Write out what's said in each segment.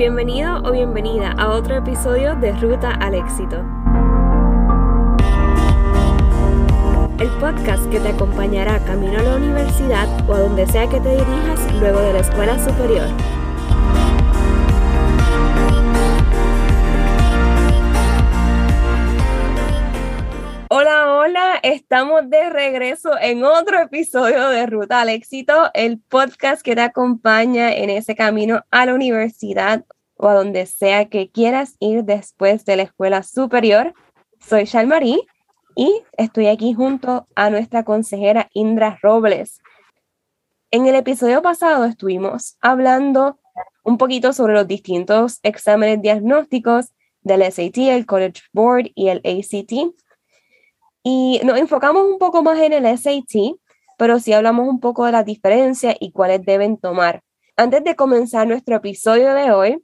Bienvenido o bienvenida a otro episodio de Ruta al Éxito. El podcast que te acompañará camino a la universidad o a donde sea que te dirijas luego de la escuela superior. Hola, hola, estamos de regreso en otro episodio de Ruta al Éxito, el podcast que te acompaña en ese camino a la universidad o a donde sea que quieras ir después de la escuela superior. Soy Shalmarí y estoy aquí junto a nuestra consejera Indra Robles. En el episodio pasado estuvimos hablando un poquito sobre los distintos exámenes diagnósticos del SAT, el College Board y el ACT y nos enfocamos un poco más en el SAT, pero sí hablamos un poco de las diferencias y cuáles deben tomar. Antes de comenzar nuestro episodio de hoy,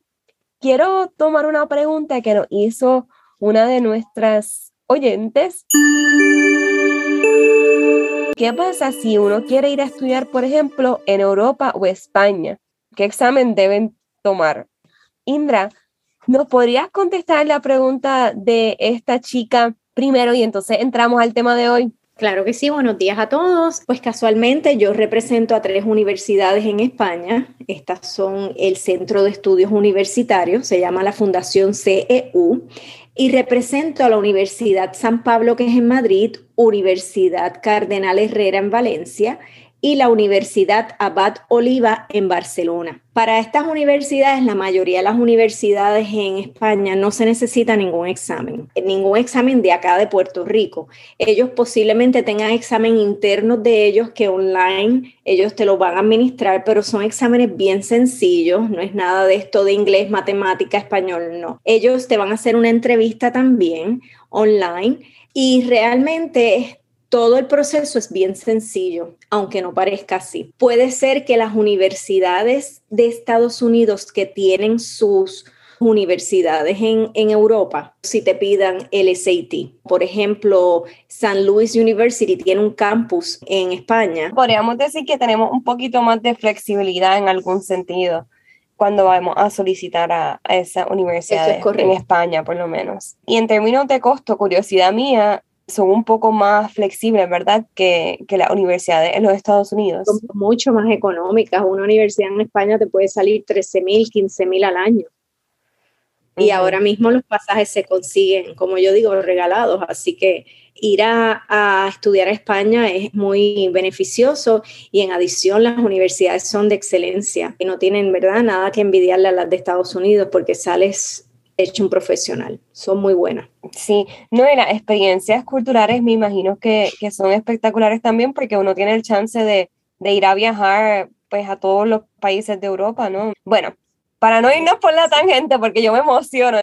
quiero tomar una pregunta que nos hizo una de nuestras oyentes. ¿Qué pasa si uno quiere ir a estudiar, por ejemplo, en Europa o España? ¿Qué examen deben tomar? Indra, ¿nos podrías contestar la pregunta de esta chica primero y entonces entramos al tema de hoy. Claro que sí, buenos días a todos. Pues casualmente yo represento a tres universidades en España. Estas son el Centro de Estudios Universitarios, se llama la Fundación CEU, y represento a la Universidad San Pablo, que es en Madrid, Universidad Cardenal Herrera en Valencia y la Universidad Abad Oliva en Barcelona. Para estas universidades, la mayoría de las universidades en España no se necesita ningún examen, ningún examen de acá de Puerto Rico. Ellos posiblemente tengan examen internos de ellos que online ellos te lo van a administrar, pero son exámenes bien sencillos, no es nada de esto de inglés, matemática, español, no. Ellos te van a hacer una entrevista también online y realmente todo el proceso es bien sencillo, aunque no parezca así. Puede ser que las universidades de Estados Unidos que tienen sus universidades en, Europa, si te pidan el SAT. Por ejemplo, San Luis University tiene un campus en España. Podríamos decir que tenemos un poquito más de flexibilidad en algún sentido cuando vamos a solicitar a, esa universidad en España, por lo menos. Y en términos de costo, curiosidad mía, son un poco más flexibles, ¿verdad? Que, que las universidades en los Estados Unidos. Son mucho más económicas. Una universidad en España te puede salir 13 mil, 15 mil al año. Y ahora mismo los pasajes se consiguen, como yo digo, regalados. Así que ir a, a, estudiar a España es muy beneficioso y en adición las universidades son de excelencia y no tienen, ¿verdad?, nada que envidiarle a las de Estados Unidos porque sales hecho un profesional. Son muy buenas. Sí, no, y las experiencias culturales me imagino que, que son espectaculares también porque uno tiene el chance de, de, ir a viajar pues a todos los países de Europa, ¿no? Bueno, para no irnos por la tangente porque yo me emociono.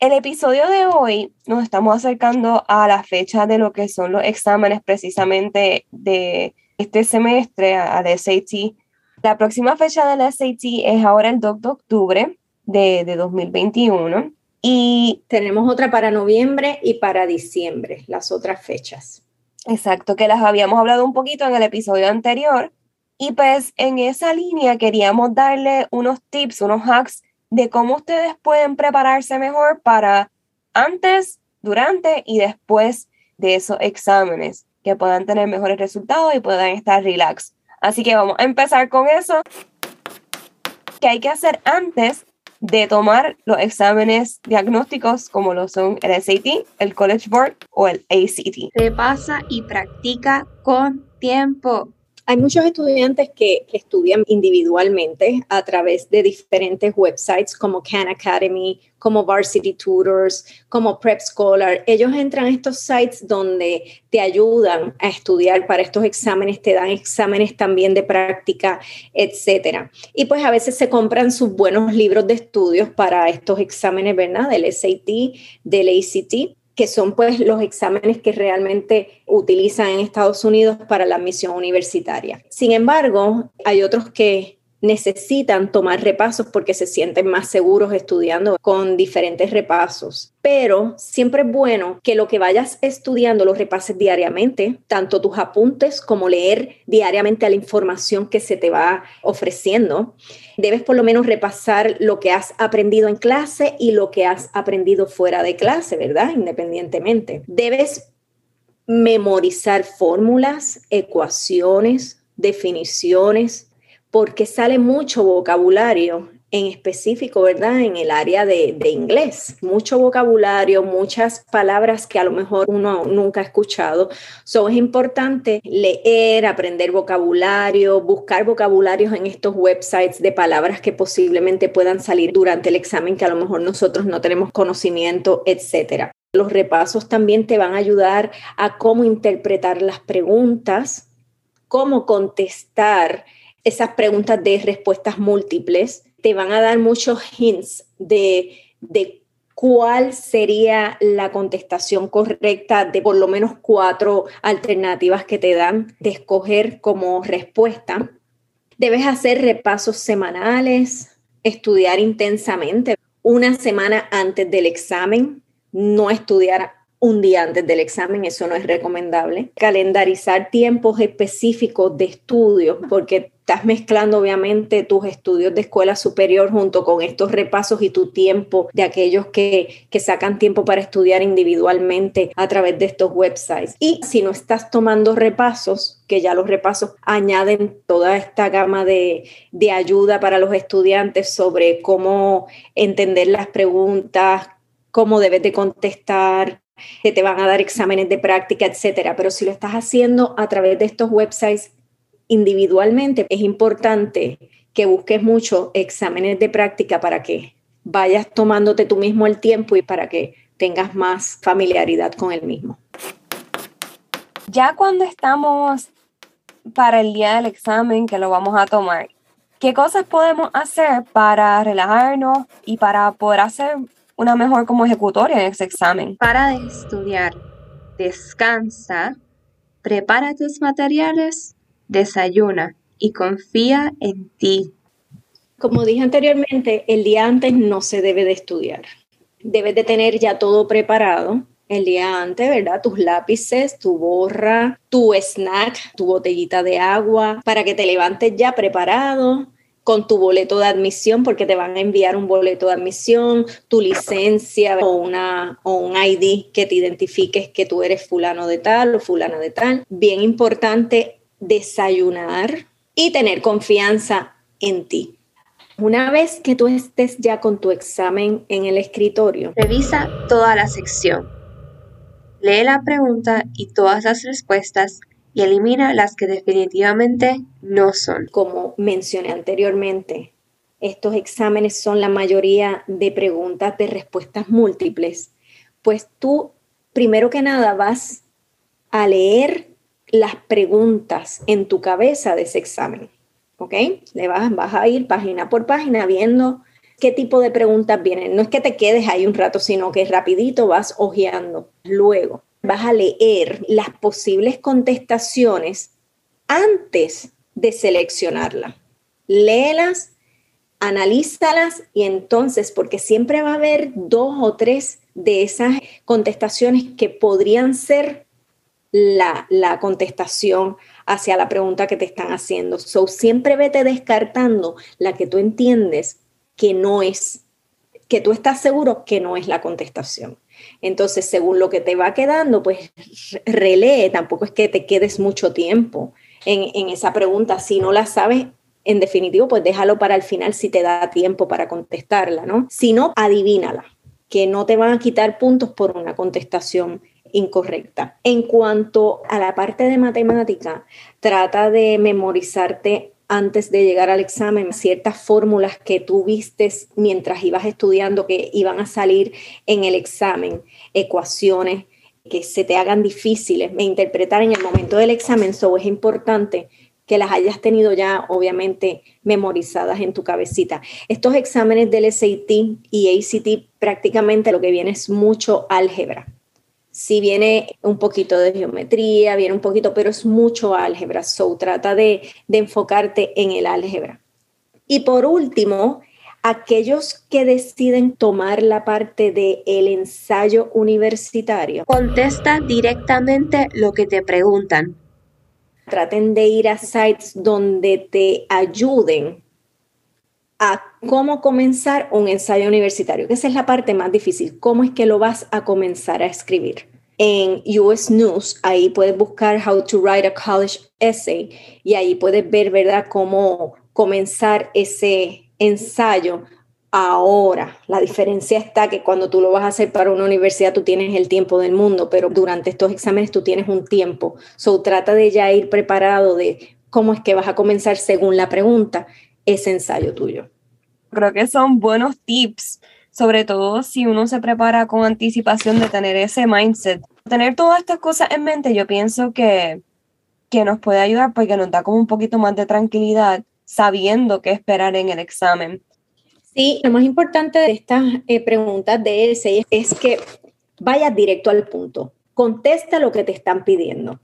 El episodio de hoy nos estamos acercando a la fecha de lo que son los exámenes precisamente de este semestre al SAT. La próxima fecha del SAT es ahora el 2 de octubre de, de 2021. Y tenemos otra para noviembre y para diciembre, las otras fechas. Exacto, que las habíamos hablado un poquito en el episodio anterior. Y pues en esa línea queríamos darle unos tips, unos hacks de cómo ustedes pueden prepararse mejor para antes, durante y después de esos exámenes, que puedan tener mejores resultados y puedan estar relax. Así que vamos a empezar con eso. ¿Qué hay que hacer antes de tomar los exámenes diagnósticos como lo son el SAT, el College Board o el ACT. Repasa y practica con tiempo. Hay muchos estudiantes que, estudian individualmente a través de diferentes websites como Khan Academy, como Varsity Tutors, como Prep Scholar. Ellos entran a estos sites donde te ayudan a estudiar para estos exámenes, te dan exámenes también de práctica, etcétera. Y pues a veces se compran sus buenos libros de estudios para estos exámenes, ¿verdad? Del SAT, del ACT que son pues los exámenes que realmente utilizan en Estados Unidos para la admisión universitaria. Sin embargo, hay otros que necesitan tomar repasos porque se sienten más seguros estudiando con diferentes repasos. Pero siempre es bueno que lo que vayas estudiando lo repases diariamente, tanto tus apuntes como leer diariamente a la información que se te va ofreciendo. Debes por lo menos repasar lo que has aprendido en clase y lo que has aprendido fuera de clase, ¿verdad? Independientemente. Debes memorizar fórmulas, ecuaciones, definiciones, porque sale mucho vocabulario en específico, ¿verdad? En el área de, inglés. Mucho vocabulario, muchas palabras que a lo mejor uno nunca ha escuchado. So, es importante leer, aprender vocabulario, buscar vocabularios en estos websites de palabras que posiblemente puedan salir durante el examen que a lo mejor nosotros no tenemos conocimiento, etcétera. Los repasos también te van a ayudar a cómo interpretar las preguntas, cómo contestar esas preguntas de respuestas múltiples te van a dar muchos hints de, de cuál sería la contestación correcta de por lo menos cuatro alternativas que te dan de escoger como respuesta. Debes hacer repasos semanales, estudiar intensamente una semana antes del examen, no estudiar un día antes del examen, eso no es recomendable. Calendarizar tiempos específicos de estudio, porque estás mezclando obviamente tus estudios de escuela superior junto con estos repasos y tu tiempo de aquellos que, que sacan tiempo para estudiar individualmente a través de estos websites. Y si no estás tomando repasos, que ya los repasos añaden toda esta gama de, de ayuda para los estudiantes sobre cómo entender las preguntas, cómo debes de contestar, que te van a dar exámenes de práctica, etcétera. Pero si lo estás haciendo a través de estos websites individualmente, es importante que busques mucho exámenes de práctica para que vayas tomándote tú mismo el tiempo y para que tengas más familiaridad con el mismo. Ya cuando estamos para el día del examen que lo vamos a tomar, ¿qué cosas podemos hacer para relajarnos y para poder hacer una mejor como ejecutoria en ese examen. Para estudiar, descansa, prepara tus materiales, desayuna y confía en ti. Como dije anteriormente, el día antes no se debe de estudiar. Debes de tener ya todo preparado el día antes, ¿verdad? Tus lápices, tu borra, tu snack, tu botellita de agua, para que te levantes ya preparado, con tu boleto de admisión, porque te van a enviar un boleto de admisión, tu licencia o, una, o un ID que te identifiques que tú eres fulano de tal o fulana de tal. Bien importante desayunar y tener confianza en ti. Una vez que tú estés ya con tu examen en el escritorio, revisa toda la sección. Lee la pregunta y todas las respuestas y elimina las que definitivamente no son. Como mencioné anteriormente, estos exámenes son la mayoría de preguntas de respuestas múltiples, pues tú primero que nada vas a leer las preguntas en tu cabeza de ese examen, ¿ok? Le vas, a ir página por página viendo qué tipo de preguntas vienen. No es que te quedes ahí un rato, sino que rapidito vas hojeando. Luego, vas a leer las posibles contestaciones antes de seleccionarla. Léelas, analízalas y entonces, porque siempre va a haber dos o tres de esas contestaciones que podrían ser la, la contestación hacia la pregunta que te están haciendo. So, siempre vete descartando la que tú entiendes que no es, que tú estás seguro que no es la contestación. Entonces, según lo que te va quedando, pues relee, tampoco es que te quedes mucho tiempo en, esa pregunta. Si no la sabes, en definitivo, pues déjalo para el final si te da tiempo para contestarla, ¿no? Si no, adivínala, que no te van a quitar puntos por una contestación incorrecta. En cuanto a la parte de matemática, trata de memorizarte antes de llegar al examen ciertas fórmulas que tú vistes mientras ibas estudiando que iban a salir en el examen, ecuaciones que se te hagan difíciles de interpretar en el momento del examen, so es importante que las hayas tenido ya obviamente memorizadas en tu cabecita. Estos exámenes del SAT y ACT prácticamente lo que viene es mucho álgebra si viene un poquito de geometría, viene un poquito, pero es mucho álgebra. So trata de, enfocarte en el álgebra. Y por último, aquellos que deciden tomar la parte del el ensayo universitario. Contesta directamente lo que te preguntan. Traten de ir a sites donde te ayuden a cómo comenzar un ensayo universitario, que esa es la parte más difícil. ¿Cómo es que lo vas a comenzar a escribir? En US News, ahí puedes buscar How to Write a College Essay y ahí puedes ver, ¿verdad?, cómo comenzar ese ensayo ahora. La diferencia está que cuando tú lo vas a hacer para una universidad tú tienes el tiempo del mundo, pero durante estos exámenes tú tienes un tiempo. So trata de ya ir preparado de cómo es que vas a comenzar según la pregunta ese ensayo tuyo. Creo que son buenos tips, sobre todo si uno se prepara con anticipación de tener ese mindset. Tener todas estas cosas en mente, yo pienso que, que nos puede ayudar porque nos da como un poquito más de tranquilidad sabiendo qué esperar en el examen. Sí, lo más importante de estas eh, preguntas de ese es que vayas directo al punto. Contesta lo que te están pidiendo.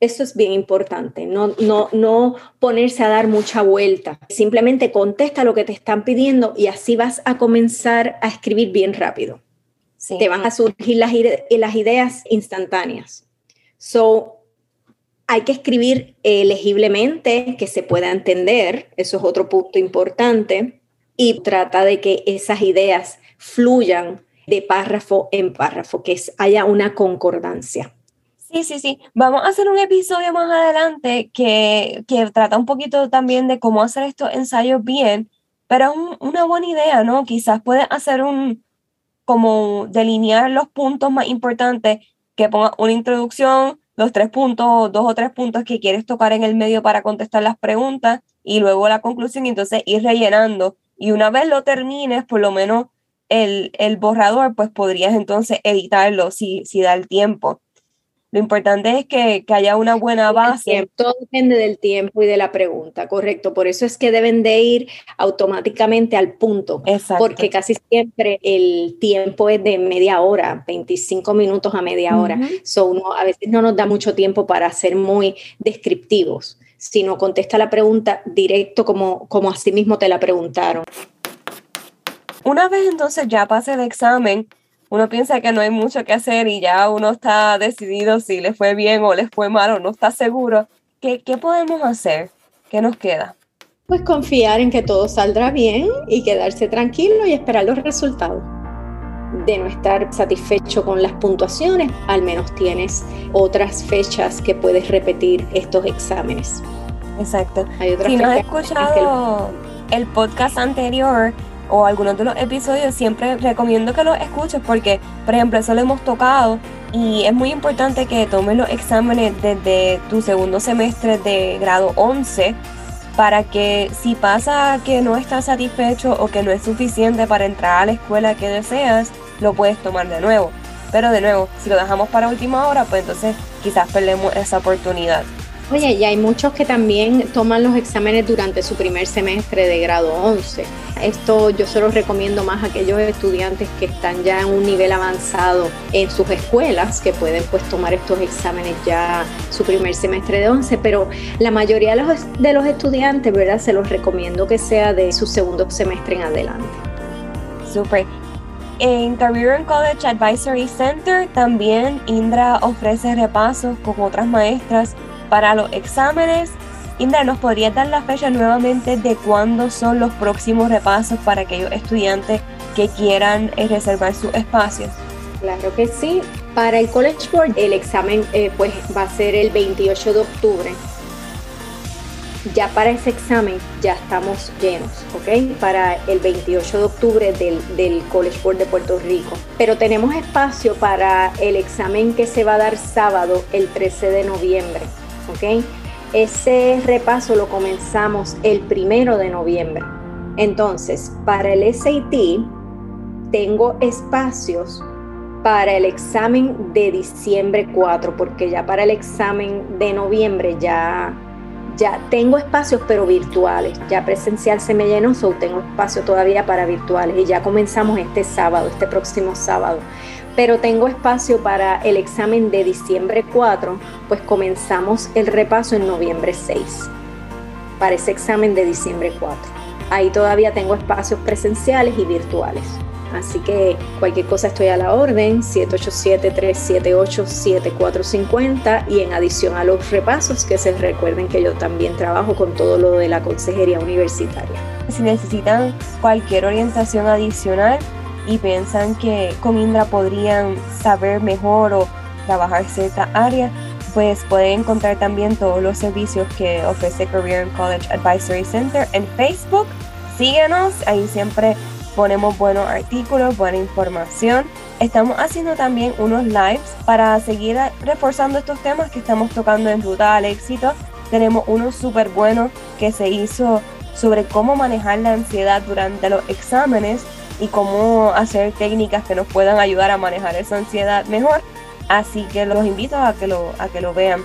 Eso es bien importante, no, no, no ponerse a dar mucha vuelta. Simplemente contesta lo que te están pidiendo y así vas a comenzar a escribir bien rápido. Te van a surgir las, las ideas instantáneas. So, hay que escribir eh, legiblemente, que se pueda entender, eso es otro punto importante, y trata de que esas ideas fluyan de párrafo en párrafo, que haya una concordancia. Sí, sí, sí. Vamos a hacer un episodio más adelante que, que trata un poquito también de cómo hacer estos ensayos bien, pero es una buena idea, ¿no? Quizás puedes hacer un, como delinear los puntos más importantes, que ponga una introducción, los tres puntos, dos o tres puntos que quieres tocar en el medio para contestar las preguntas y luego la conclusión y entonces ir rellenando. Y una vez lo termines, por lo menos el, el borrador, pues podrías entonces editarlo si, si da el tiempo. Lo importante es que, que, haya una buena base. Todo depende del tiempo y de la pregunta, correcto. Por eso es que deben de ir automáticamente al punto. Exacto. Porque casi siempre el tiempo es de media hora, 25 minutos a media hora. so a veces no nos da mucho tiempo para ser muy descriptivos, sino contesta la pregunta directo como, como así mismo te la preguntaron. Una vez entonces ya pase el examen, uno piensa que no hay mucho que hacer y ya uno está decidido si le fue bien o les fue mal o no está seguro. ¿Qué, ¿Qué podemos hacer? ¿Qué nos queda? Pues confiar en que todo saldrá bien y quedarse tranquilo y esperar los resultados. De no estar satisfecho con las puntuaciones, al menos tienes otras fechas que puedes repetir estos exámenes. Exacto. si no has escuchado el podcast anterior, o algunos de los episodios, siempre recomiendo que los escuches porque, por ejemplo, eso lo hemos tocado y es muy importante que tomes los exámenes desde tu segundo semestre de grado 11 para que si pasa que no estás satisfecho o que no es suficiente para entrar a la escuela que deseas, lo puedes tomar de nuevo. Pero de nuevo, si lo dejamos para última hora, pues entonces quizás perdemos esa oportunidad. Oye, y hay muchos que también toman los exámenes durante su primer semestre de grado 11. Esto yo se lo recomiendo más a aquellos estudiantes que están ya en un nivel avanzado en sus escuelas, que pueden pues tomar estos exámenes ya su primer semestre de 11, pero la mayoría de los, de los estudiantes, ¿verdad? Se los recomiendo que sea de su segundo semestre en adelante. Super. En Career and College Advisory Center también Indra ofrece repasos con otras maestras para los exámenes. Indra, ¿nos podrías dar la fecha nuevamente de cuándo son los próximos repasos para aquellos estudiantes que quieran eh, reservar sus espacios? Claro que sí. Para el College Board el examen eh, pues va a ser el 28 de octubre. Ya para ese examen ya estamos llenos, ¿ok? Para el 28 de octubre del, del College Board de Puerto Rico. Pero tenemos espacio para el examen que se va a dar sábado, el 13 de noviembre. Ese repaso lo comenzamos el primero de noviembre. Entonces, para el SAT tengo espacios para el examen de diciembre 4, porque ya para el examen de noviembre ya, ya tengo espacios, pero virtuales. Ya presencial se me llenó, so tengo espacio todavía para virtuales. Y ya comenzamos este sábado, este próximo sábado pero tengo espacio para el examen de diciembre 4, pues comenzamos el repaso en noviembre 6, para ese examen de diciembre 4. Ahí todavía tengo espacios presenciales y virtuales. Así que cualquier cosa estoy a la orden, 787-378-7450 y en adición a los repasos que se recuerden que yo también trabajo con todo lo de la consejería universitaria. Si necesitan cualquier orientación adicional y piensan que con Indra podrían saber mejor o trabajar cierta área, pues pueden encontrar también todos los servicios que ofrece Career and College Advisory Center en Facebook. Síguenos, ahí siempre ponemos buenos artículos, buena información. Estamos haciendo también unos lives para seguir reforzando estos temas que estamos tocando en Ruta al Éxito. Tenemos uno súper bueno que se hizo sobre cómo manejar la ansiedad durante los exámenes y cómo hacer técnicas que nos puedan ayudar a manejar esa ansiedad mejor. Así que los invito a que lo, a que lo vean.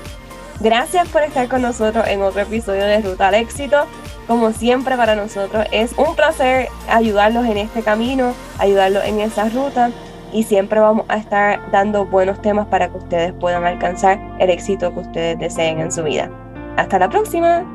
Gracias por estar con nosotros en otro episodio de Ruta al Éxito. Como siempre para nosotros es un placer ayudarlos en este camino, ayudarlos en esa ruta y siempre vamos a estar dando buenos temas para que ustedes puedan alcanzar el éxito que ustedes deseen en su vida. Hasta la próxima.